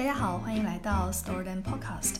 大家好，欢迎来到 Stored and Podcast，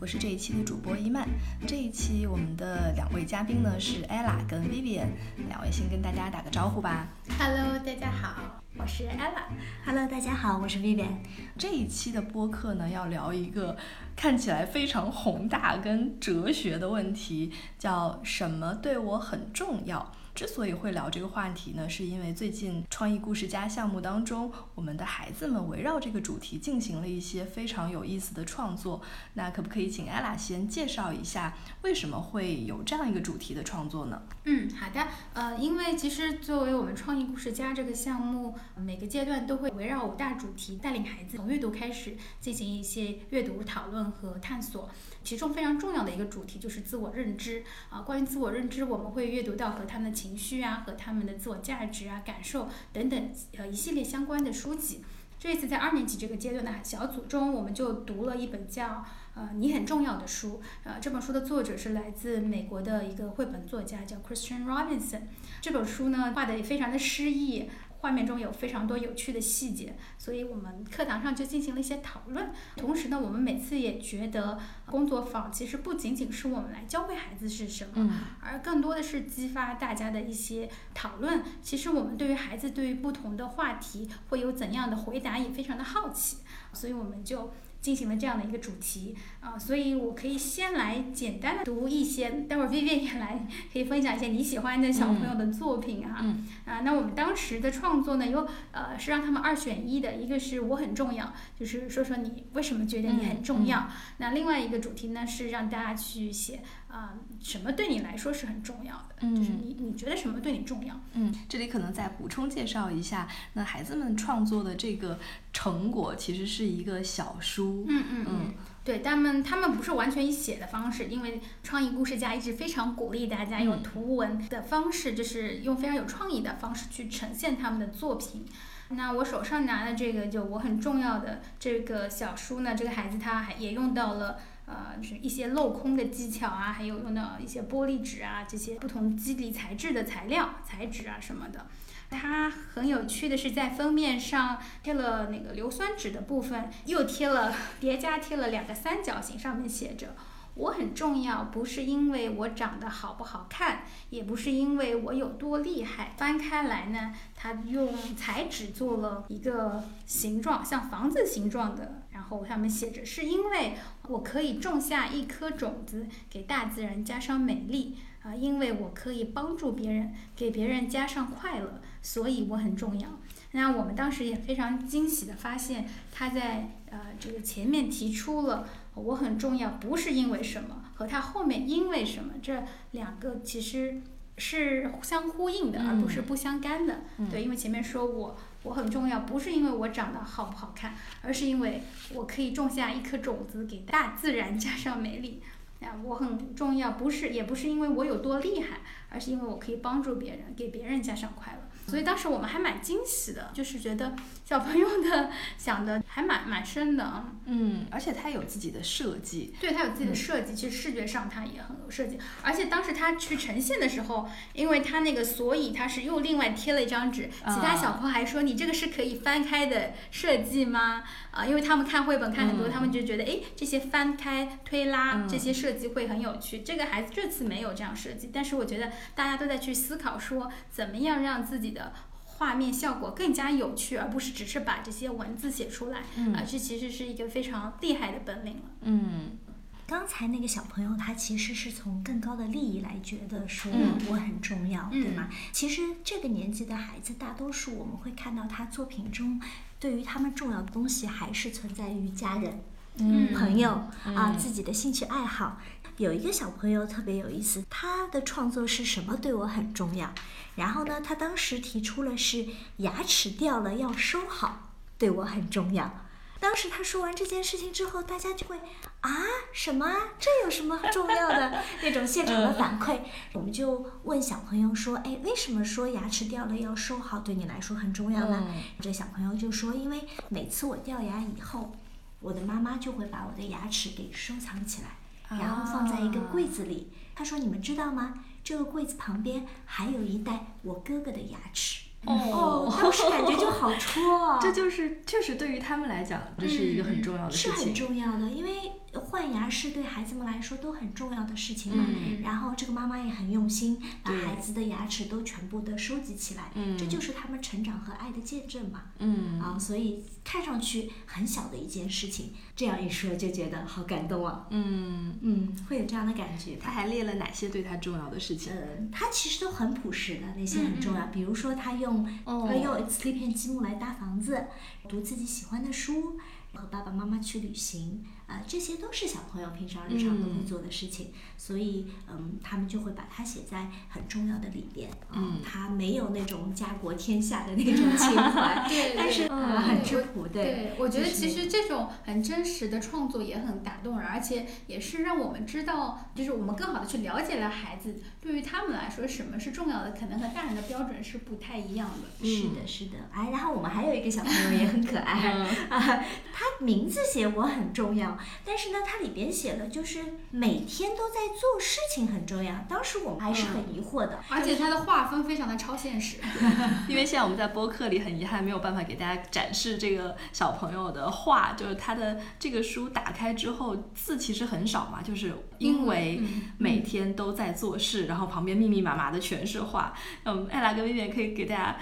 我是这一期的主播伊曼。这一期我们的两位嘉宾呢是 Ella 跟 Vivian，两位先跟大家打个招呼吧。Hello，大家好，我是 Ella。Hello，大家好，我是 Vivian。这一期的播客呢要聊一个看起来非常宏大跟哲学的问题，叫什么对我很重要。之所以会聊这个话题呢，是因为最近创意故事家项目当中，我们的孩子们围绕这个主题进行了一些非常有意思的创作。那可不可以请 ella 先介绍一下，为什么会有这样一个主题的创作呢？嗯，好的。呃，因为其实作为我们创意故事家这个项目，每个阶段都会围绕五大主题，带领孩子从阅读开始进行一些阅读讨论和探索。其中非常重要的一个主题就是自我认知啊。关于自我认知，我们会阅读到和他们的情绪啊、和他们的自我价值啊、感受等等呃一系列相关的书籍。这次在二年级这个阶段的小组中，我们就读了一本叫呃你很重要的书。呃，这本书的作者是来自美国的一个绘本作家，叫 Christian Robinson。这本书呢画的也非常的诗意。画面中有非常多有趣的细节，所以我们课堂上就进行了一些讨论。同时呢，我们每次也觉得工作坊其实不仅仅是我们来教会孩子是什么，嗯、而更多的是激发大家的一些讨论。其实我们对于孩子对于不同的话题会有怎样的回答也非常的好奇，所以我们就。进行了这样的一个主题啊、呃，所以我可以先来简单的读一些，待会儿 Vivian 也来可以分享一些你喜欢的小朋友的作品啊。嗯、啊，那我们当时的创作呢，有呃是让他们二选一的，一个是我很重要，就是说说你为什么觉得你很重要。嗯、那另外一个主题呢是让大家去写啊、呃、什么对你来说是很重要的，嗯、就是你你觉得什么对你重要？嗯，这里可能再补充介绍一下，那孩子们创作的这个成果其实是一个小书。嗯嗯嗯，对他们，他们不是完全以写的方式，因为创意故事家一直非常鼓励大家用图文的方式，就是用非常有创意的方式去呈现他们的作品。那我手上拿的这个就我很重要的这个小书呢，这个孩子他还也用到了呃，就是一些镂空的技巧啊，还有用到一些玻璃纸啊这些不同肌理材质的材料材质啊什么的。它很有趣的是，在封面上贴了那个硫酸纸的部分，又贴了叠加贴了两个三角形，上面写着“我很重要”，不是因为我长得好不好看，也不是因为我有多厉害。翻开来呢，它用彩纸做了一个形状，像房子形状的，然后上面写着“是因为我可以种下一颗种子，给大自然加上美丽”。啊，因为我可以帮助别人，给别人加上快乐，所以我很重要。那我们当时也非常惊喜的发现，他在呃这个前面提出了我很重要，不是因为什么，和他后面因为什么这两个其实是相呼应的，嗯、而不是不相干的。嗯、对，因为前面说我我很重要，不是因为我长得好不好看，而是因为我可以种下一颗种子，给大自然加上美丽。啊，我很重要，不是，也不是因为我有多厉害，而是因为我可以帮助别人，给别人加上快乐。所以当时我们还蛮惊喜的，就是觉得小朋友的想的还蛮蛮深的啊。嗯，而且他有自己的设计，对他有自己的设计，其实视觉上他也很有设计。而且当时他去呈现的时候，因为他那个所以他是又另外贴了一张纸，其他小朋友还说你这个是可以翻开的设计吗？啊，因为他们看绘本看很多，嗯、他们就觉得哎这些翻开推拉、嗯、这些设计会很有趣。这个孩子这次没有这样设计，但是我觉得大家都在去思考说怎么样让自己的。画面效果更加有趣，而不是只是把这些文字写出来，嗯、啊，这其实是一个非常厉害的本领了。嗯，刚才那个小朋友他其实是从更高的利益来觉得说嗯我很重要，嗯对吗？其实这个年纪的孩子，大多数我们会看到他作品中对于他们重要的东西还是存在于家人、嗯朋友啊、嗯自己的兴趣爱好。有一个小朋友特别有意思，他的创作是什么对我很重要？然后呢，他当时提出了是牙齿掉了要收好，对我很重要。当时他说完这件事情之后，大家就会啊什么啊？这有什么重要的那种现场的反馈？我们就问小朋友说：“哎，为什么说牙齿掉了要收好对你来说很重要呢？”嗯这小朋友就说：“因为每次我掉牙以后，我的妈妈就会把我的牙齿给收藏起来，然后放在一个柜子里。他说：“你们知道吗？这个柜子旁边还有一袋我哥哥的牙齿。”哦，当时感觉就好戳啊。这就是确实对于他们来讲，这是一个很重要的事情。是很重要的，因为换牙是对孩子们来说都很重要的事情嘛。嗯然后这个妈妈也很用心，把孩子的牙齿都全部的收集起来，嗯这就是他们成长和爱的见证嘛。嗯啊，所以看上去很小的一件事情，这样一说就觉得好感动啊。嗯，嗯，会有这样的感觉。他还列了哪些对他重要的事情？嗯，他其实都很朴实的，那些很重要。比如说，他用哦呃用磁力片积木来搭房子，读自己喜欢的书，和爸爸妈妈去旅行，啊、这些都是小朋友平常日常都会做的事情。所以，嗯，他们就会把它写在很重要的里边。嗯他没有那种家国天下的那种情怀，对但是对啊很质朴，对。对，我觉得其实这种很真实的创作也很打动人，而且也是让我们知道，就是我们更好的去了解了孩子，对于他们来说什么是重要的，可能和大人的标准是不太一样的。是的，是的，哎，然后我们还有一个小朋友也很可爱，啊，他名字写我很重要，但是呢，它里边写了就是每天都在做事情很重要。当时我们还是很疑惑的，而且它的画风非常的超现实。因为现在我们在播客里很遗憾没有办法给大家展示这个小朋友的画，就是他的这个书打开之后字其实很少嘛，就是因为嗯每天都在做事，然后旁边密密麻麻的全是画。嗯，艾拉跟薇薇可以给大家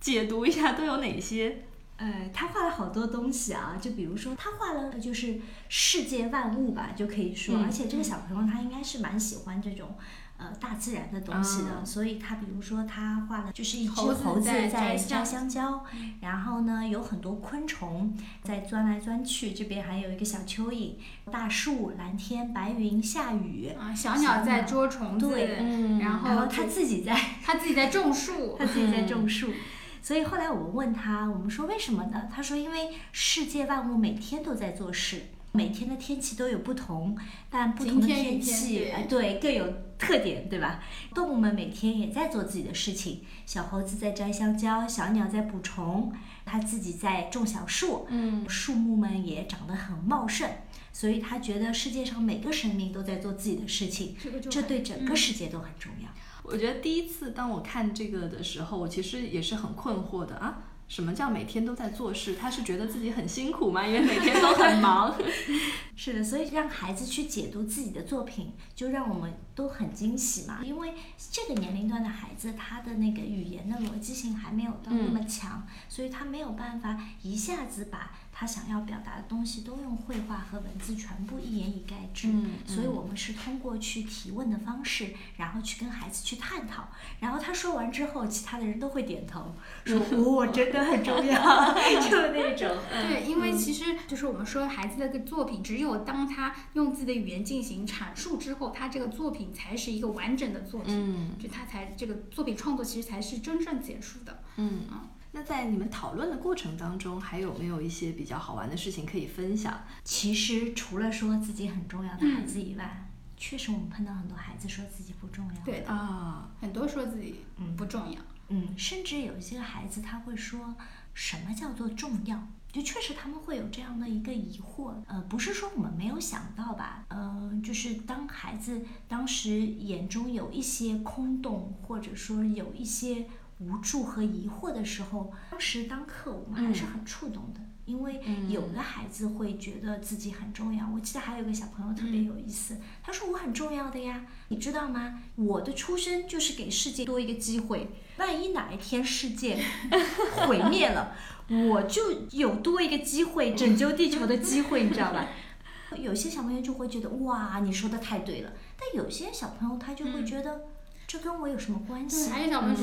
解读一下都有哪些？呃，他画了好多东西啊，就比如说他画了就是世界万物吧，就可以说，嗯而且这个小朋友他应该是蛮喜欢这种。呃，大自然的东西的，啊所以他比如说他画了就是一只猴子在摘香香蕉，然后呢有很多昆虫在钻来钻去，这边还有一个小蚯蚓，大树、蓝天、白云、下雨，啊，小鸟在捉虫子，对嗯然后他自己在他自己在种树 他。自己在种树。所以后来我们问他，我们说为什么呢？他说因为世界万物每天都在做事，每天的天气都有不同，但不同的天气，对哎，对，各有特点，对吧？动物们每天也在做自己的事情，小猴子在摘香蕉，小鸟在捕虫，它自己在种小树，嗯树木们也长得很茂盛，所以他觉得世界上每个生命都在做自己的事情，这对整个嗯世界都很重要。我觉得第一次当我看这个的时候，我其实也是很困惑的啊。什么叫每天都在做事？他是觉得自己很辛苦吗？因为每天都很忙。是的，所以让孩子去解读自己的作品，就让我们都很惊喜嘛。因为这个年龄段的孩子，他的那个语言的逻辑性还没有到那么强，所以他没有办法一下子把他想要表达的东西都用绘画和文字全部一言以概之。嗯所以我们是通过去提问的方式，然后去跟孩子去探讨，然后他说完之后，其他的人都会点头，说 哦，真的很重要，就那种。对，因为其实就是我们说孩子的个作品，只有当他用自己的语言进行阐述之后，他这个作品才是一个完整的作品，嗯就他才这个作品创作其实才是真正结束的。嗯。那在你们讨论的过程当中，还有没有一些比较好玩的事情可以分享？其实除了说自己很重要的孩子以外，确实我们碰到很多孩子说自己不重要。对的，啊，很多说自己嗯不重要，嗯，甚至有一些孩子他会说什么叫做重要？就确实他们会有这样的一个疑惑，呃，不是说我们没有想到吧，呃，就是当孩子当时眼中有一些空洞，或者说有一些无助和疑惑的时候，当时当刻我们还是很触动的，因为有的孩子会觉得自己很重要。我记得还有个小朋友特别有意思，他说我很重要的呀，你知道吗？我的出生就是给世界多一个机会，万一哪一天世界 毁灭了，我就有多一个机会拯救地球的机会，你知道吧？有些小朋友就会觉得哇，你说的太对了，但有些小朋友他就会觉得。这跟我有什么关系？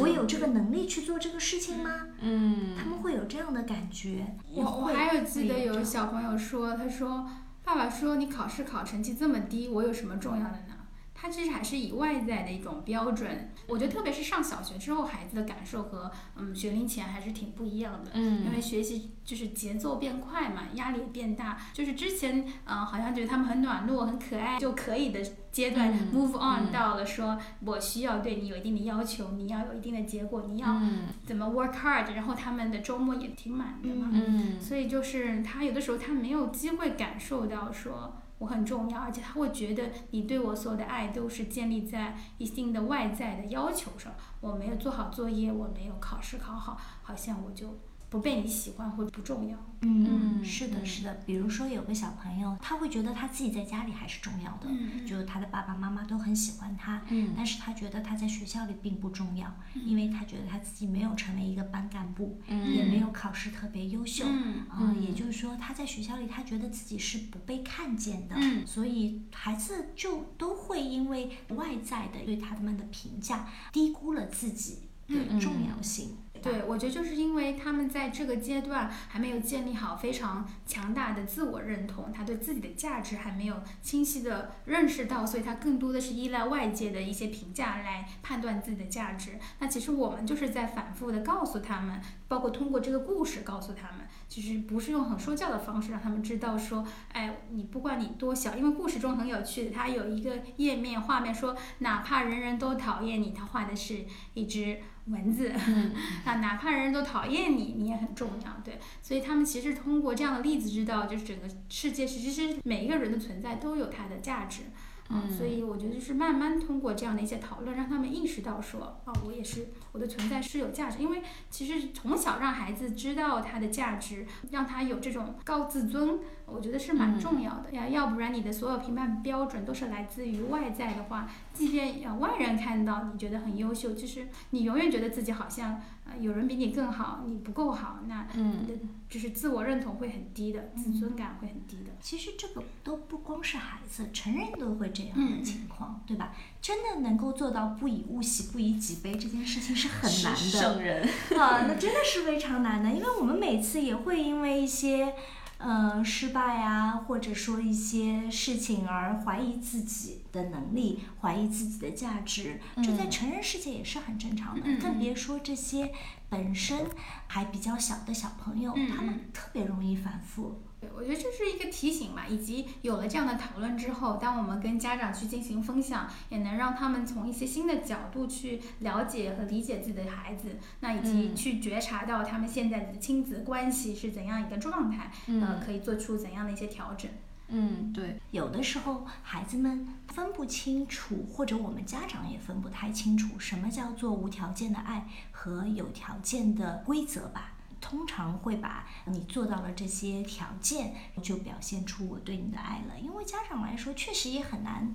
我有这个能力去做这个事情吗？嗯他们会有这样的感觉。我我还有记得有小朋友说，他说爸爸说你考试考成绩这么低，我有什么重要的呢？他其实还是以外在的一种标准，我觉得特别是上小学之后，孩子的感受和嗯学龄前还是挺不一样的。嗯因为学习就是节奏变快嘛，压力也变大。就是之前嗯、呃好像觉得他们很暖糯、很可爱就可以的阶段、嗯 m o v e on 嗯到了说我需要对你有一定的要求，你要有一定的结果，你要嗯怎么 work hard，然后他们的周末也挺满的嘛。嗯所以就是他有的时候他没有机会感受到说我很重要，而且他会觉得你对我所有的爱都是建立在一定的外在的要求上。我没有做好作业，我没有考试考好，好像我就。不被你喜欢会不重要。嗯，是的，是的。比如说有个小朋友，他会觉得他自己在家里还是重要的，就是他的爸爸妈妈都很喜欢他，嗯但是他觉得他在学校里并不重要，因为他觉得他自己没有成为一个班干部，也没有考试特别优秀，啊，也就是说他在学校里他觉得自己是不被看见的，所以孩子就都会因为外在的对他们的评价低估了自己的重要性。对，我觉得就是因为他们在这个阶段还没有建立好非常强大的自我认同，他对自己的价值还没有清晰的认识到，所以他更多的是依赖外界的一些评价来判断自己的价值。那其实我们就是在反复的告诉他们，包括通过这个故事告诉他们，其实不是用很说教的方式让他们知道说，哎，你不管你多小，因为故事中很有趣的，他有一个页面画面说，哪怕人人都讨厌你，他画的是一只。文字，啊，哪怕人人都讨厌你，你也很重要，对。所以他们其实通过这样的例子知道，就是整个世界其实每一个人的存在都有它的价值。嗯，所以我觉得就是慢慢通过这样的一些讨论，让他们意识到说，哦，我也是，我的存在是有价值。因为其实从小让孩子知道他的价值，让他有这种高自尊，我觉得是蛮重要的呀。要不然你的所有评判标准都是来自于外在的话，即便呃外人看到你觉得很优秀，其实你永远觉得自己好像。有人比你更好，你不够好，那你的就是自我认同会很低的，自尊感会很低的。其实这个都不光是孩子，成人都会这样的情况，对吧？真的能够做到不以物喜，不以己悲，这件事情是很难的。圣人啊，那真的是非常难的，因为我们每次也会因为一些。嗯，失败啊，或者说一些事情而怀疑自己的能力，怀疑自己的价值，这在成人世界也是很正常的。更别说这些本身还比较小的小朋友，他们特别容易反复。对，我觉得这是一个提醒嘛，以及有了这样的讨论之后，当我们跟家长去进行分享，也能让他们从一些新的角度去了解和理解自己的孩子，那以及去觉察到他们现在的亲子关系是怎样一个状态，呃，可以做出怎样的一些调整。嗯，对，有的时候孩子们分不清楚，或者我们家长也分不太清楚，什么叫做无条件的爱和有条件的规则吧。通常会把你做到了这些条件，就表现出我对你的爱了。因为家长来说，确实也很难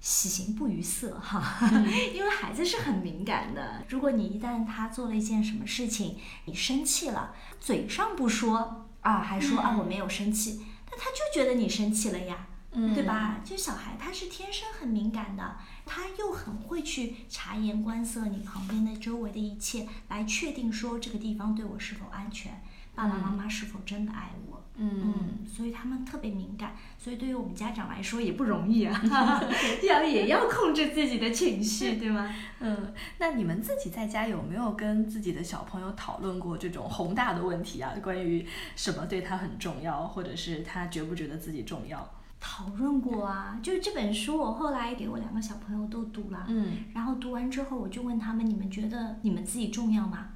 喜形不于色哈，因为孩子是很敏感的。如果你一旦他做了一件什么事情，你生气了，嘴上不说啊，还说啊我没有生气，那他就觉得你生气了呀。对吧？就小孩他是天生很敏感的，他又很会去察言观色，你旁边的周围的一切，来确定说这个地方对我是否安全，爸爸妈妈是否真的爱我。嗯，所以他们特别敏感，所以对于我们家长来说也不容易啊，要也要控制自己的情绪，对吗？嗯，那你们自己在家有没有跟自己的小朋友讨论过这种宏大的问题啊？关于什么对他很重要，或者是他觉不觉得自己重要？讨论过啊，就是这本书，我后来给我两个小朋友都读了，嗯，然后读完之后，我就问他们，你们觉得你们自己重要吗？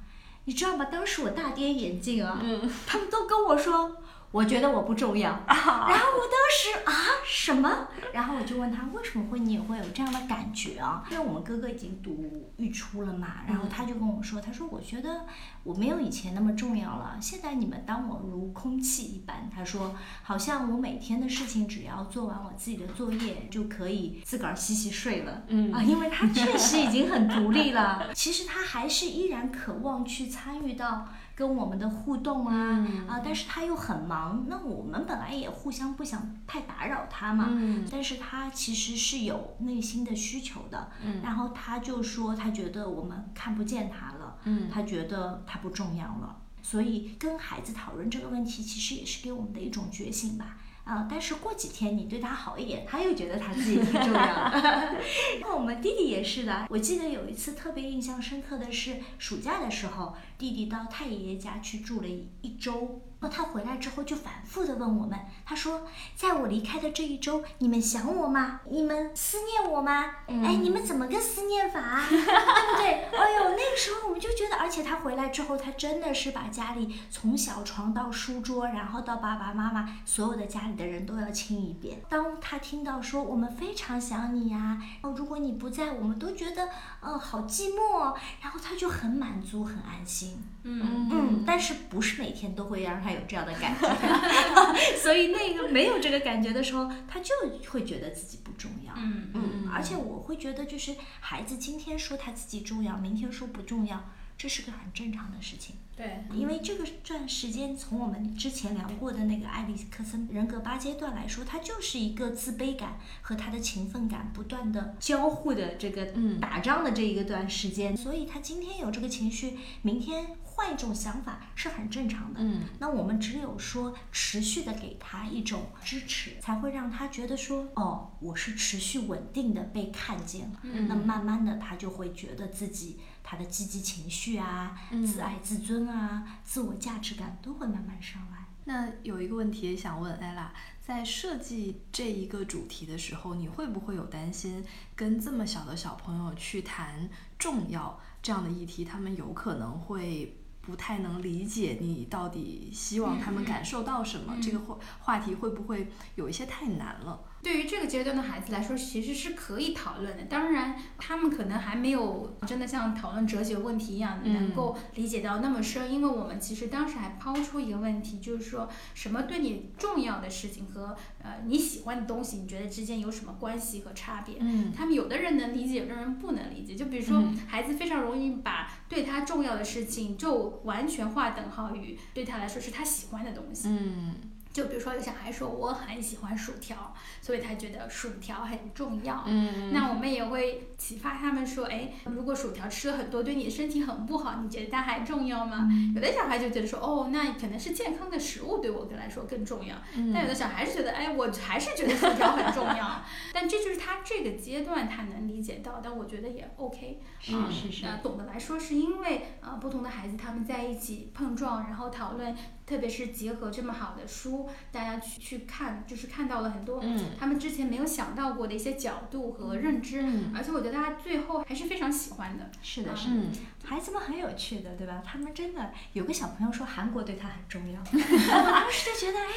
你知道吗？当时我大跌眼镜啊，嗯，他们都跟我说。我觉得我不重要，然后我当时啊什么？然后我就问他为什么会你也会有这样的感觉啊？因为我们哥哥已经读预初了嘛，然后他就跟我说，他说我觉得我没有以前那么重要了，现在你们当我如空气一般。他说好像我每天的事情只要做完我自己的作业就可以自个儿洗洗睡了，嗯啊，因为他确实已经很独立了。其实他还是依然渴望去参与到。跟我们的互动啊啊，但是他又很忙，那我们本来也互相不想太打扰他嘛。嗯。但是他其实是有内心的需求的。嗯。然后他就说，他觉得我们看不见他了。嗯。他觉得他不重要了，所以跟孩子讨论这个问题，其实也是给我们的一种觉醒吧。啊！但是过几天你对他好一点，他又觉得他自己挺重要的。那我们弟弟也是的。我记得有一次特别印象深刻的是暑假的时候，弟弟到太爷爷家去住了一周。那他回来之后就反复的问我们，他说，在我离开的这一周，你们想我吗？你们思念我吗？哎，你们怎么个思念法啊？对不对？哎呦，那个时候我们就觉得，而且他回来之后，他真的是把家里从小床到书桌，然后到爸爸妈妈，所有的家里的人都要亲一遍。当他听到说我们非常想你呀，哦，如果你不在，我们都觉得，呃，好寂寞，然后他就很满足，很安心。嗯。嗯，但是不是每天都会让他有这样的感觉，所以那个没有这个感觉的时候，他就会觉得自己不重要。嗯嗯，而且我会觉得，就是孩子今天说他自己重要，明天说不重要，这是个很正常的事情。对，因为这个段时间，从我们之前聊过的那个埃里克森人格八阶段来说，它就是一个自卑感和他的勤奋感不断的交互的这个嗯。打仗的这一个段时间，所以他今天有这个情绪，明天换一种想法是很正常的。嗯那我们只有说持续的给他一种支持，才会让他觉得说，哦，我是持续稳定的被看见了。嗯那慢慢的，他就会觉得自己他的积极情绪啊、嗯自爱自尊啊、自我价值感都会慢慢上来。那有一个问题也想问 ella，在设计这一个主题的时候，你会不会有担心跟这么小的小朋友去谈重要这样的议题，他们有可能会不太能理解你到底希望他们感受到什么？嗯这个话话题会不会有一些太难了？对于这个阶段的孩子来说，其实是可以讨论的。当然，他们可能还没有真的像讨论哲学问题一样，嗯能够理解到那么深。因为我们其实当时还抛出一个问题，就是说什么对你重要的事情和呃你喜欢的东西，你觉得之间有什么关系和差别？嗯他们有的人能理解，有的人不能理解。就比如说嗯，孩子非常容易把对他重要的事情就完全划等号于对他来说是他喜欢的东西。嗯就比如说，有小孩说我很喜欢薯条，所以他觉得薯条很重要。嗯那我们也会启发他们说，哎，如果薯条吃了很多，对你的身体很不好，你觉得它还重要吗？有的小孩就觉得说，哦，那可能是健康的食物对我来说更重要。嗯但有的小孩是觉得，哎，我还是觉得薯条很重要。但这就是他这个阶段他能理解到，但我觉得也 OK。是啊是是那总的来说，是因为呃不同的孩子他们在一起碰撞，然后讨论，特别是结合这么好的书，大家去去看，就是看到了很多嗯他们之前没有想到过的一些角度和认知，嗯而且我觉得大家最后还是非常喜欢的。是的，嗯是的，嗯孩子们很有趣的，对吧？他们真的有个小朋友说韩国对他很重要，我 当时就觉得，哎，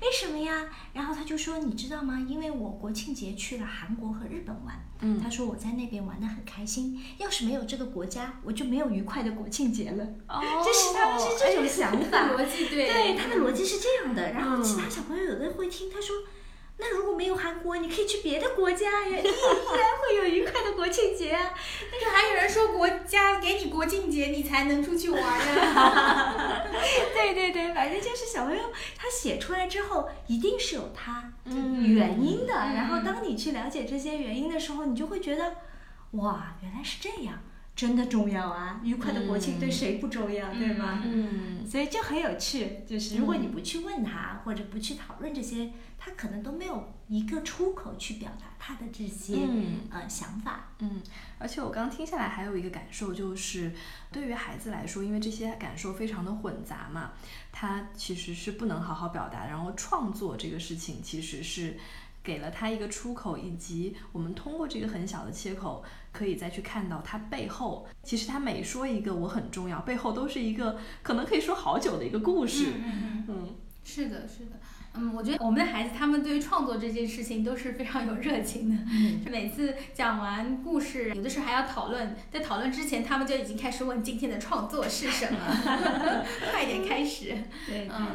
为什么呀？然后他就说，你知道吗？因为我国庆节去了韩国和日本玩，嗯他说我在那边玩得很开心，要是没有这个国家，我就没有愉快的国庆节了。哦就是他们是这种想法，逻辑对对，他的逻辑是这样的。然后其他嗯小朋友有的会听，他说。那如果没有韩国，你可以去别的国家呀，依然会有愉快的国庆节啊。但是还有人说国家给你国庆节，你才能出去玩呀。对对对，反正就是小朋友他写出来之后，一定是有他嗯原因的。嗯然后当你去了解这些原因的时候，你就会觉得，哇，原来是这样，真的重要啊！愉快的国庆对谁不重要，对吗？嗯所以就很有趣，就是如果你不去问他，或者不去讨论这些，他可能都没有一个出口去表达他的这些、嗯呃想法。嗯，而且我刚听下来还有一个感受，就是对于孩子来说，因为这些感受非常的混杂嘛，他其实是不能好好表达，然后创作这个事情其实是给了他一个出口，以及我们通过这个很小的切口，可以再去看到它背后，其实他每说一个我很重要，背后都是一个可能可以说好久的一个故事。嗯嗯嗯是的，是的。嗯，我觉得我们的孩子他们对于创作这件事情都是非常有热情的。嗯，每次讲完故事，有的时候还要讨论，在讨论之前，他们就已经开始问今天的创作是什么，快点开始。对嗯，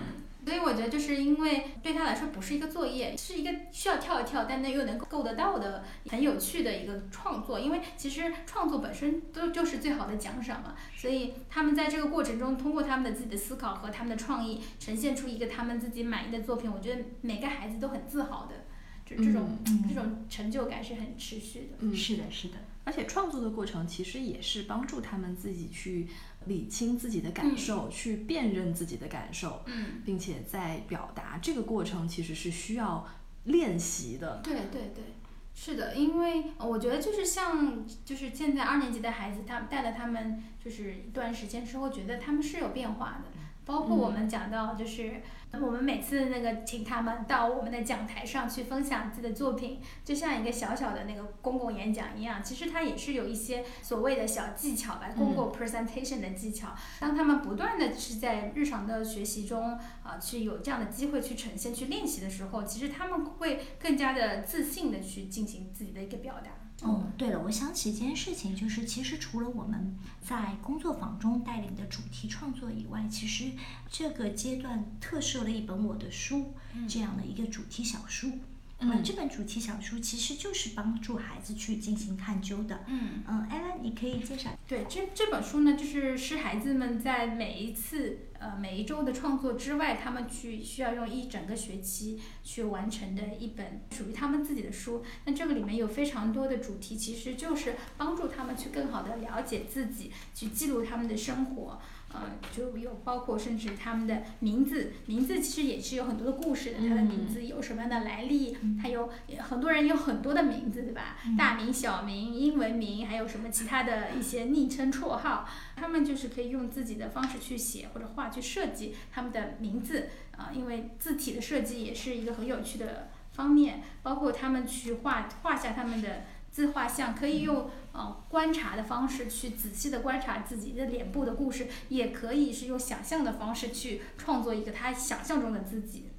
所以我觉得就是因为对他来说不是一个作业，是一个需要跳一跳，但那又能够得到的很有趣的一个创作。因为其实创作本身都就是最好的奖赏嘛，所以他们在这个过程中，通过他们的自己的思考和他们的创意，呈现出一个他们自己满意的作品。我觉得每个孩子都很自豪的，就这种、嗯这种成就感是很持续的。嗯，是的，是的，而且创作的过程其实也是帮助他们自己去理清自己的感受，去辨认自己的感受，嗯，并且在表达这个过程其实是需要练习的。对对对，是的，因为呃我觉得就是像就是现在二年级的孩子，他带了他们就是一段时间之后，觉得他们是有变化的。包括我们讲到就是。我们每次那个请他们到我们的讲台上去分享自己的作品，就像一个小小的那个公共演讲一样。其实它也是有一些所谓的小技巧吧，公共 presentation 的技巧。当他们不断的是在日常的学习中啊，去有这样的机会去呈现、去练习的时候，其实他们会更加的自信的去进行自己的一个表达。哦，对了，我想起一件事情，就是其实除了我们在工作坊中带领的主题创作以外，其实这个阶段特设了一本我的书这样的一个主题小书。嗯这本主题小书其实就是帮助孩子去进行探究的。嗯嗯，艾拉，你可以介绍。对，这这本书呢，就是是孩子们在每一次呃每一周的创作之外，他们去需要用一整个学期去完成的一本属于他们自己的书。那这个里面有非常多的主题，其实就是帮助他们去更好的了解自己，去记录他们的生活。呃，就有包括甚至他们的名字，名字其实也是有很多的故事的。他的名字有什么样的来历？他有很多人有很多的名字，对吧？大名、小名、英文名，还有什么其他的一些昵称、绰号，他们就是可以用自己的方式去写或者画去设计他们的名字啊、因为字体的设计也是一个很有趣的方面，包括他们去画画下他们的。自画像可以用呃观察的方式去仔细的观察自己的脸部的故事，也可以是用想象的方式去创作一个他想象中的自己，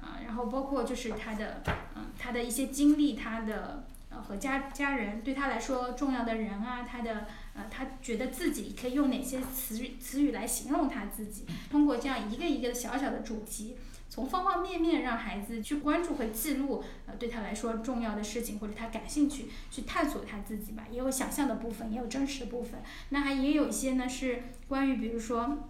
啊、然后包括就是他的嗯、他的一些经历，他的呃和家家人对他来说重要的人啊，他的呃他觉得自己可以用哪些词语词语来形容他自己，通过这样一个一个的小小的主题。从方方面面让孩子去关注和记录，呃，对他来说重要的事情或者他感兴趣，去探索他自己吧。也有想象的部分，也有真实的部分。那还也有一些呢是关于，比如说。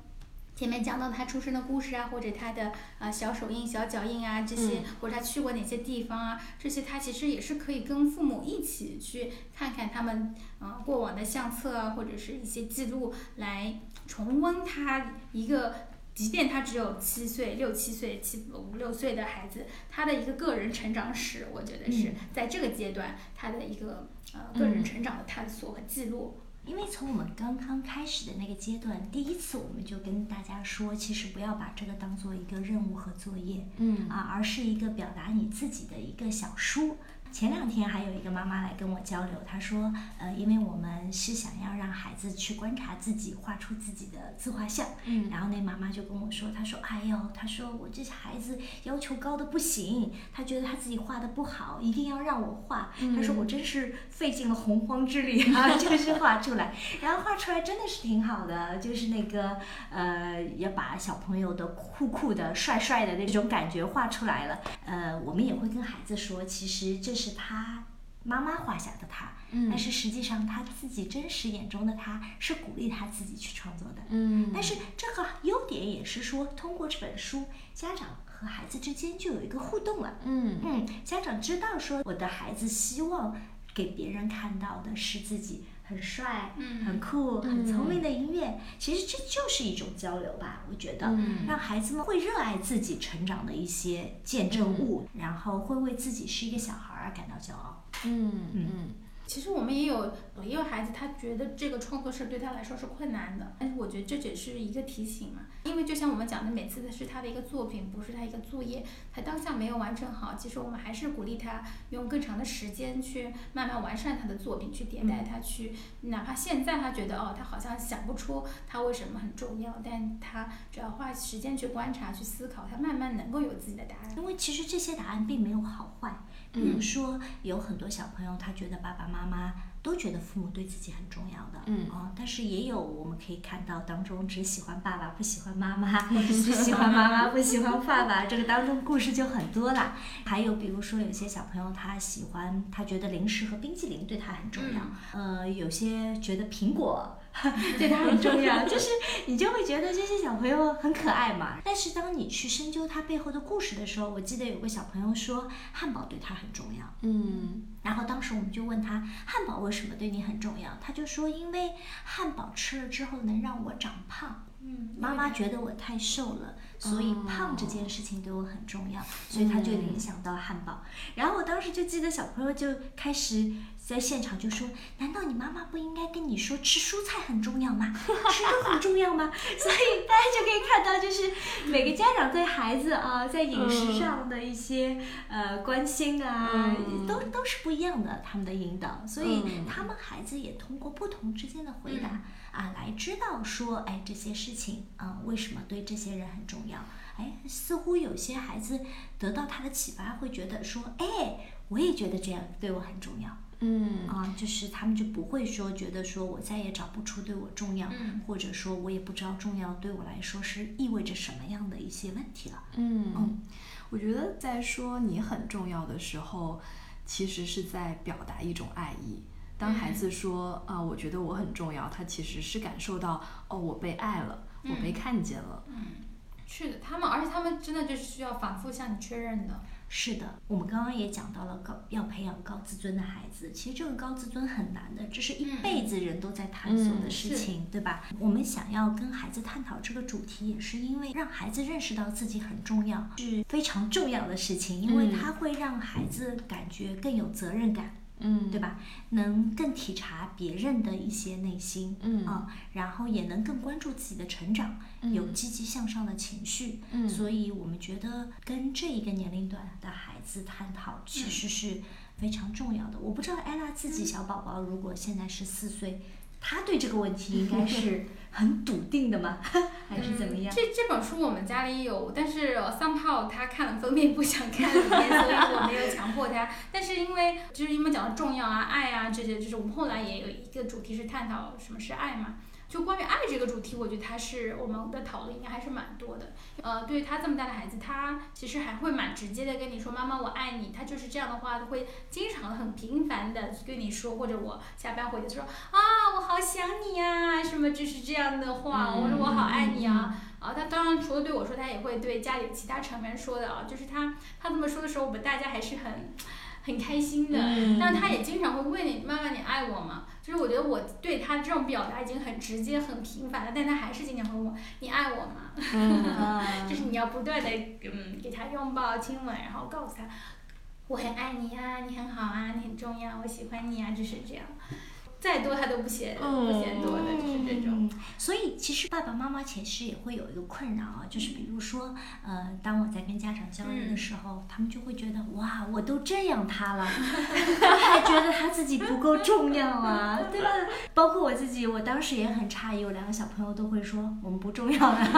前面讲到他出生的故事啊，或者他的呃小手印、小脚印啊这些，或者他去过哪些地方啊，这些他其实也是可以跟父母一起去看看他们呃过往的相册啊，或者是一些记录，来重温他一个。即便他只有七岁、六七岁、七五六岁的孩子，他的一个个人成长史，我觉得是在这个阶段他的一个呃个人成长的探索和记录。因为从我们刚刚开始的那个阶段，第一次我们就跟大家说，其实不要把这个当做一个任务和作业，嗯啊，而是一个表达你自己的一个小书。前两天还有一个妈妈来跟我交流，她说，呃，因为我们是想要让孩子去观察自己，画出自己的自画像，嗯然后那妈妈就跟我说，她说，哎呦，她说我这孩子要求高的不行，她觉得她自己画的不好，一定要让我画。她说我真是费尽了洪荒之力啊，就是画出来，然后画出来真的是挺好的，就是那个呃，要把小朋友的酷酷的、帅帅的那种感觉画出来了。呃，我们也会跟孩子说，其实这是他妈妈画下的他，嗯但是实际上他自己真实眼中的他是鼓励他自己去创作的。嗯但是这个优点也是说，通过这本书，家长和孩子之间就有一个互动了。嗯嗯，家长知道说我的孩子希望给别人看到的是自己很帅、嗯。很酷、很聪明的一面。其实这就是一种交流吧，我觉得，嗯。让孩子们会热爱自己成长的一些见证物，然后会为自己是一个小孩儿而感到骄傲。嗯。嗯其实我们也有也有孩子，他觉得这个创作是对他来说是困难的，但是我觉得这只是一个提醒嘛，因为就像我们讲的，每次的是他的一个作品，不是他一个作业，他当下没有完成好，其实我们还是鼓励他用更长的时间去慢慢完善他的作品，去迭代他，去哪怕现在他觉得哦，他好像想不出他为什么很重要，但他只要花时间去观察、去思考，他慢慢能够有自己的答案。因为其实这些答案并没有好坏。比如说，有很多小朋友他觉得爸爸妈妈都觉得父母对自己很重要的，嗯哦，但是也有我们可以看到当中只喜欢爸爸不喜欢妈妈，只喜欢妈妈 不喜欢爸爸，这个当中故事就很多啦。还有比如说有些小朋友他喜欢，他觉得零食和冰淇淋对他很重要，呃，有些觉得苹果。对他很重要，就是你就会觉得这些小朋友很可爱嘛。但是当你去深究他背后的故事的时候，我记得有个小朋友说汉堡对他很重要，嗯然后当时我们就问他汉堡为什么对你很重要，他就说因为汉堡吃了之后能让我长胖。嗯，妈妈觉得我太瘦了，所以胖这件事情对我很重要，所以他就联想到汉堡。然后我当时就记得小朋友就开始在现场就说：“难道你妈妈不应该跟你说吃蔬菜很重要吗？吃肉很重要吗？” 所以大家就可以看到，就是每个家长对孩子啊，在饮食上的一些呃关心啊，都都是不一样的，他们的引导。所以他们孩子也通过不同之间的回答啊，来知道说，哎，这些事情啊，为什么对这些人很重要？哎，似乎有些孩子得到他的启发，会觉得说，哎，我也觉得这样对我很重要。嗯啊，就是他们就不会说觉得说我再也找不出对我重要，嗯或者说我也不知道重要对我来说是意味着什么样的一些问题了。嗯嗯，我觉得在说你很重要的时候，其实是在表达一种爱意。当孩子说啊，我觉得我很重要，他其实是感受到哦，我被爱了，我被看见了。嗯是的，他们，而且他们真的就是需要反复向你确认的。是的，我们刚刚也讲到了高要培养高自尊的孩子，其实这个高自尊很难的，这是一辈子人都在探索的事情，对吧？我们想要跟孩子探讨这个主题，也是因为让孩子认识到自己很重要，是非常重要的事情，因为它会让孩子感觉更有责任感。嗯，对吧？能更体察别人的一些内心，嗯啊，然后也能更关注自己的成长，有积极向上的情绪。嗯所以我们觉得跟这一个年龄段的孩子探讨，其实是非常重要的。我不知道艾拉自己小宝宝如果现在是四岁，他对这个问题应该 是很笃定的吗？还是怎么样？这这本书我们家里有，但是呃 somehow 他看了封面不想看里面，所以我没有强迫他。但是因为就是因为讲到重要啊、爱啊这些，就是我们后来也有一个主题是探讨什么是爱嘛。就关于爱这个主题，我觉得它是我们的讨论应该还是蛮多的。呃，对于他这么大的孩子，他其实还会蛮直接的跟你说“妈妈，我爱你”。他就是这样的话，他会经常很频繁的跟你说，或者我下班回去说啊，我好想你呀、什么就是这样的话，我说我好爱你啊。啊，他当然除了对我说，他也会对家里其他成员说的啊。就是他他这么说的时候，我们大家还是很很开心的。嗯但是他也经常会问你，妈妈你爱我吗？就是我觉得我对他这种表达已经很直接、很频繁了，但他还是经常会问我，你爱我吗？嗯 就是你要不断的嗯给他拥抱、亲吻，然后告诉他，我很爱你啊，你很好啊，你很重要，我喜欢你啊，就是这样。再多他都不嫌不嫌多的，就是这种。嗯，所以其实爸爸妈妈其实也会有一个困扰啊，就是比如说，呃，当我在跟家长交流的时候，他们就会觉得，哇，我都这样他了，他 还觉得他自己不够重要啊，对吧？包括我自己，我当时也很诧异，我两个小朋友都会说我们不重要的。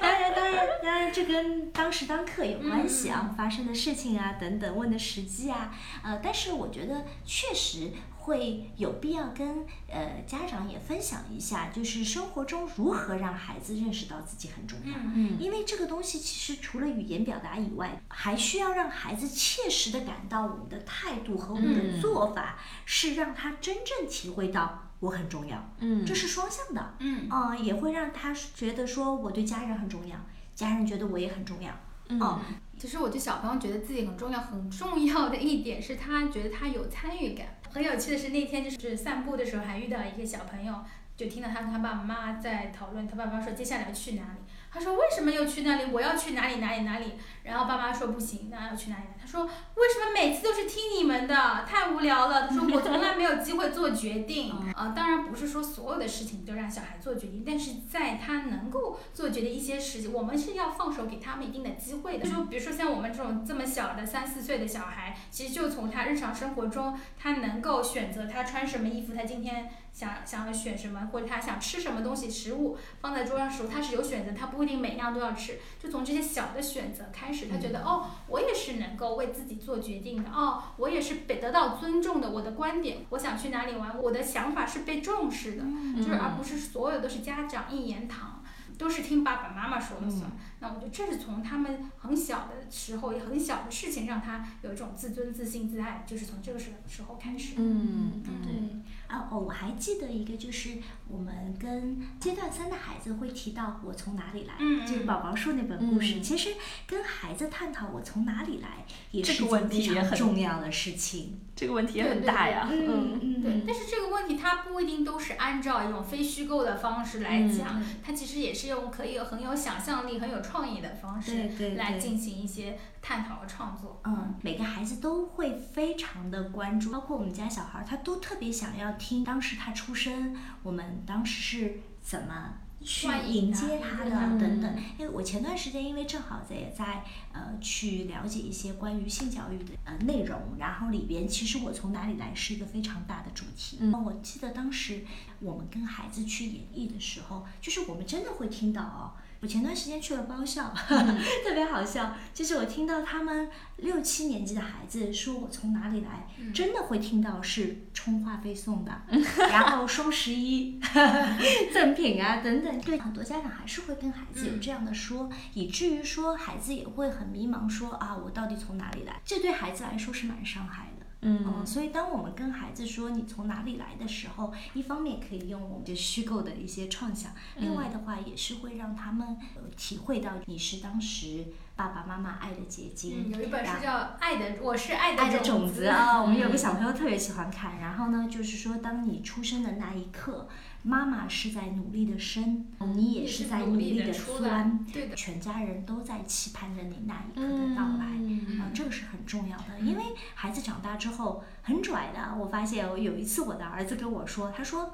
当然，当然，当然，这跟当时当课有关系啊，发生的事情啊等等，问的时机啊，呃，但是我觉得确实。会有必要跟呃家长也分享一下，就是生活中如何让孩子认识到自己很重要。嗯因为这个东西其实除了语言表达以外，还需要让孩子切实的感到我们的态度和我们的嗯做法是让他真正体会到我很重要，嗯这是双向的。嗯啊、也会让他觉得说我对家人很重要，家人觉得我也很重要。哦，其实我觉得小朋友觉得自己很重要，很重要的一点是他觉得他有参与感。很有趣的是那天就是散步的时候还遇到一个小朋友，就听到他跟他爸妈在讨论，他爸妈说接下来去哪里。他说为什么又去那里？我要去哪里哪里哪里？然后爸妈说不行，那要去哪里？他说为什么每次都是听你们的？太无聊了。他说我从来没有机会做决定。呃，当然不是说所有的事情都让小孩做决定，但是在他能够做决定一些事情，我们是要放手给他们一定的机会的。就比如说像我们这种这么小的三四岁的小孩，其实就从他日常生活中，他能够选择他穿什么衣服，他今天想想要选什么，或者他想吃什么东西，食物放在桌上的时候，他是有选择，他不一定每样都要吃。就从这些小的选择开始，他觉得、哦，我也是能够为自己做决定的，哦，我也是被得到尊重的，我的观点，我想去哪里玩，我的想法是被重视的，就是而不是所有都是家长一言堂。都是听爸爸妈妈说了算，那我觉得这是从他们很小的时候，也很小的事情，让他有一种自尊、自信、自爱，就是从这个时时候开始。嗯嗯对啊哦，我还记得一个，就是我们跟阶段三的孩子会提到我从哪里来，嗯就是宝宝树那本故事。嗯其实跟孩子探讨我从哪里来，也这个是一件非常问题也很重要的事情。这个问题也很大呀。嗯嗯对，但是这个问题它不一定都是按照一种非虚构的方式来讲，嗯它其实也是用可以有很有想象力、很有创意的方式来进行一些探讨和创作。嗯，每个孩子都会非常的关注，包括我们家小孩儿，他都特别想要听当时他出生，我们当时是怎么去迎接他的等等嗯。因为我前段时间因为正好在也在呃去了解一些关于性教育的呃内容，然后里边其实我从哪里来是一个非常大的主题。嗯我记得当时我们跟孩子去演绎的时候，就是我们真的会听到哦。我前段时间去了包校，特别好笑，就是我听到他们六七年级的孩子说我从哪里来，真的会听到是充话费送的，然后双十一 赠品啊等等。对，很多家长还是会跟孩子有这样的说，以至于说孩子也会很迷茫说，啊我到底从哪里来？这对孩子来说是蛮伤害的。嗯嗯，所以当我们跟孩子说你从哪里来的时候，一方面可以用我们的虚构的一些创想，另外的话也是会让他们呃体会到你是当时爸爸妈妈爱的结晶。嗯，有一本书叫《爱的我是爱爱的的种子子啊，我们有个小朋友特别喜欢看。然后呢，就是说，当你出生的那一刻，妈妈是在努力的生，你也也是在努力的地出来钻，对的全家人都在期盼着你那一刻的到来。嗯啊，这个是很重要的，因为孩子长大之后很拽的。我发现有一次我的儿子跟我说，他说。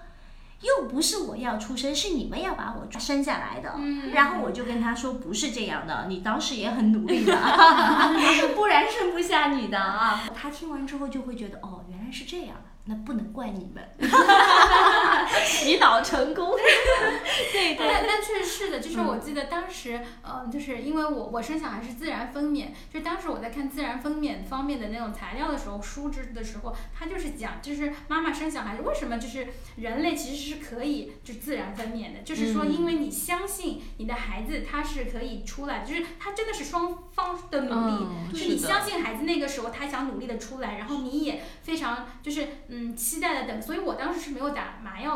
又不是我要出生，是你们要把我生下来的。嗯然后我就跟他说，不是这样的，你当时也很努力的，不然生不下你的啊。他听完之后就会觉得，哦，原来是这样，那不能怪你们。洗脑成功。对对但但确实是的，就是我记得当时，呃，就是因为我我生小孩是自然分娩，就当时我在看自然分娩方面的那种材料的时候，书制的时候，它就是讲，就是妈妈生小孩为什么就是人类其实是可以就自然分娩的，就是说嗯因为你相信你的孩子他是可以出来，就是他真的是双方的努力，嗯就是你相信孩子那个时候他想努力的出来，然后你也非常就是嗯期待的等，所以我当时是没有打麻药的。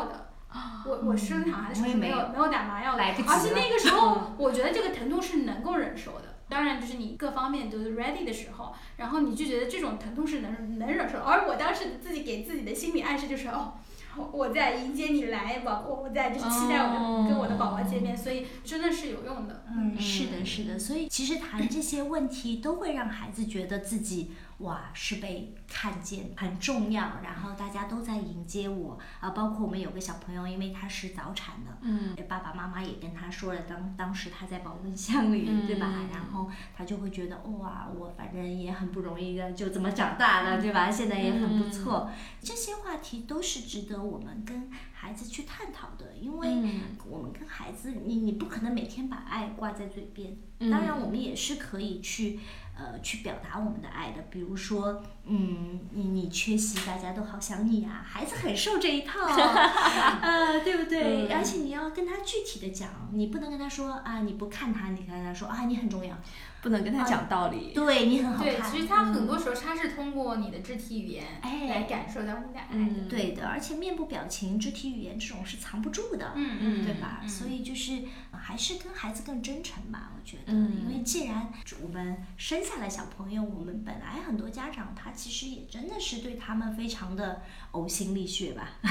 我我生小孩的时候是没有没有打麻药的，来不及而且那个时候我觉得这个疼痛是能够忍受的。当然，就是你各方面都 ready 的时候，然后你就觉得这种疼痛是能能忍受。而我当时自己给自己的心理暗示就是哦，我在迎接你来，宝，我在就是期待我的、哦跟我的宝宝见面，所以真的是有用的。嗯，是的，是的，所以其实谈这些问题都会让孩子觉得自己哇是被看见，很重要，然后大家都在迎接我。啊，包括我们有个小朋友，因为他是早产的，嗯，爸爸妈妈也跟他说了，当当时他在保温箱里，对吧？嗯然后他就会觉得哇，我反正也很不容易的，就这么长大了，对吧？现在也很不错，这些话题都是值得我们跟孩子去探讨的，因为嗯。我们跟孩子，你你不可能每天把爱挂在嘴边，嗯。当然我们也是可以去。呃，去表达我们的爱的，比如说，嗯，你你缺席，大家都好想你啊，孩子很受这一套，呃，对不对？嗯。而且你要跟他具体的讲，你不能跟他说啊，你不看他，你跟他说啊，你很重要，不能跟他讲道理。对你很好对，看。其实他很嗯多时候他是通过你的肢体语言哎来感受到爱的。嗯对的，而且面部表情、肢体语言这种是藏不住的。嗯嗯对吧？嗯所以就是呃还是跟孩子更真诚吧，我觉得，嗯因为既然我们生下来小朋友，我们本来很多家长他其实也真的是对他们非常的呕心沥血吧，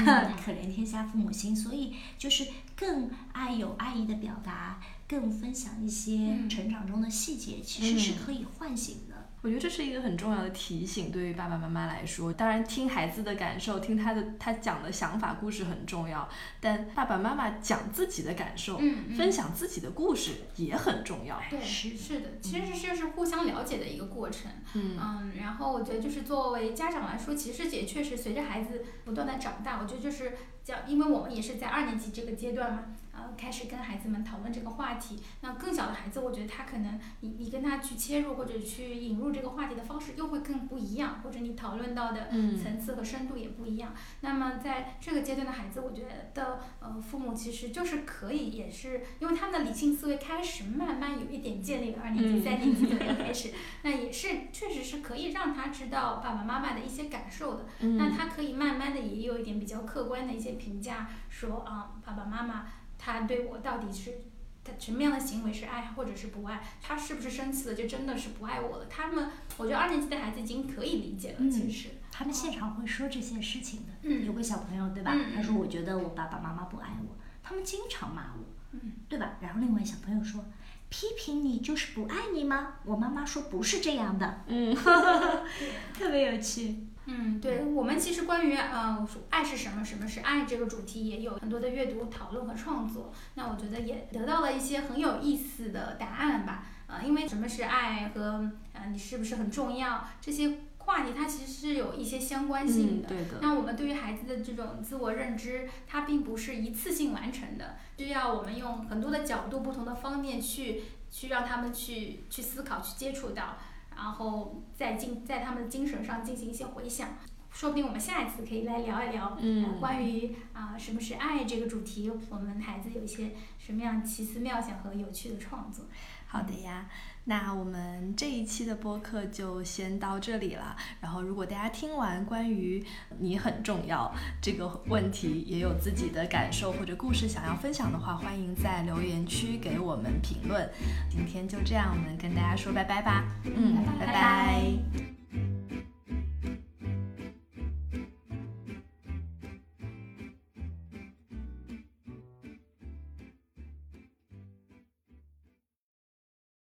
可怜天下父母心，所以就是更爱有爱意的表达，更分享一些嗯成长中的细节，其实是嗯可以唤醒的。我觉得这是一个很重要的提醒，对于爸爸妈妈来说，当然听孩子的感受，听他的他讲的想法、故事很重要，但爸爸妈妈讲自己的感受，嗯嗯分享自己的故事也很重要。对，是是的，其实是就是互相了解的一个过程。嗯嗯，然后我觉得就是作为家长来说，其实也确实随着孩子不断的长大，我觉得就是叫，因为我们也是在二年级这个阶段嘛，呃，开始跟孩子们讨论这个话题。那更小的孩子，我觉得他可能你你跟他去切入或者去引入这个话题的方式又会更不一样，或者你讨论到的嗯层次和深度也不一样。那么在这个阶段的孩子，我觉得呃，父母其实就是可以，也是因为他们的理性思维开始慢慢有一点建立了，二年级、嗯三年级左右开始，那也是确实是可以让他知道爸爸妈妈的一些感受的。那嗯他可以慢慢的也有一点比较客观的一些评价，说啊，爸爸妈妈他对我到底是。他什么样的行为是爱或者是不爱？他是不是生气了就真的是不爱我了？他们，我觉得二年级的孩子已经可以理解了，嗯其实。他们现场会说这些事情的。嗯有个小朋友，对吧？嗯他说：“我觉得我爸爸妈妈不爱我。”他们经常骂我，嗯对吧？然后另外小朋友说：“批评你就是不爱你吗？我妈妈说不是这样的，嗯，特别有趣。嗯，对我们其实关于呃爱是什么，什么是爱这个主题也有很多的阅读讨论和创作。那我觉得也得到了一些很有意思的答案吧。呃，因为什么是爱和呃你是不是很重要这些话题，它其实是有一些相关性的。嗯对的。那我们对于孩子的这种自我认知，它并不是一次性完成的，需要我们用很多的角度、不同的方面去去让他们去去思考、去接触到。然后在精在他们的精神上进行一些回想，说不定我们下一次可以来聊一聊，嗯呃、关于啊、什么是爱这个主题，我们孩子有一些什么样奇思妙想和有趣的创作。好的呀，那我们这一期的播客就先到这里了。然后，如果大家听完关于“你很重要”这个问题，也有自己的感受或者故事想要分享的话，欢迎在留言区给我们评论。今天就这样，我们跟大家说拜拜吧。嗯，拜拜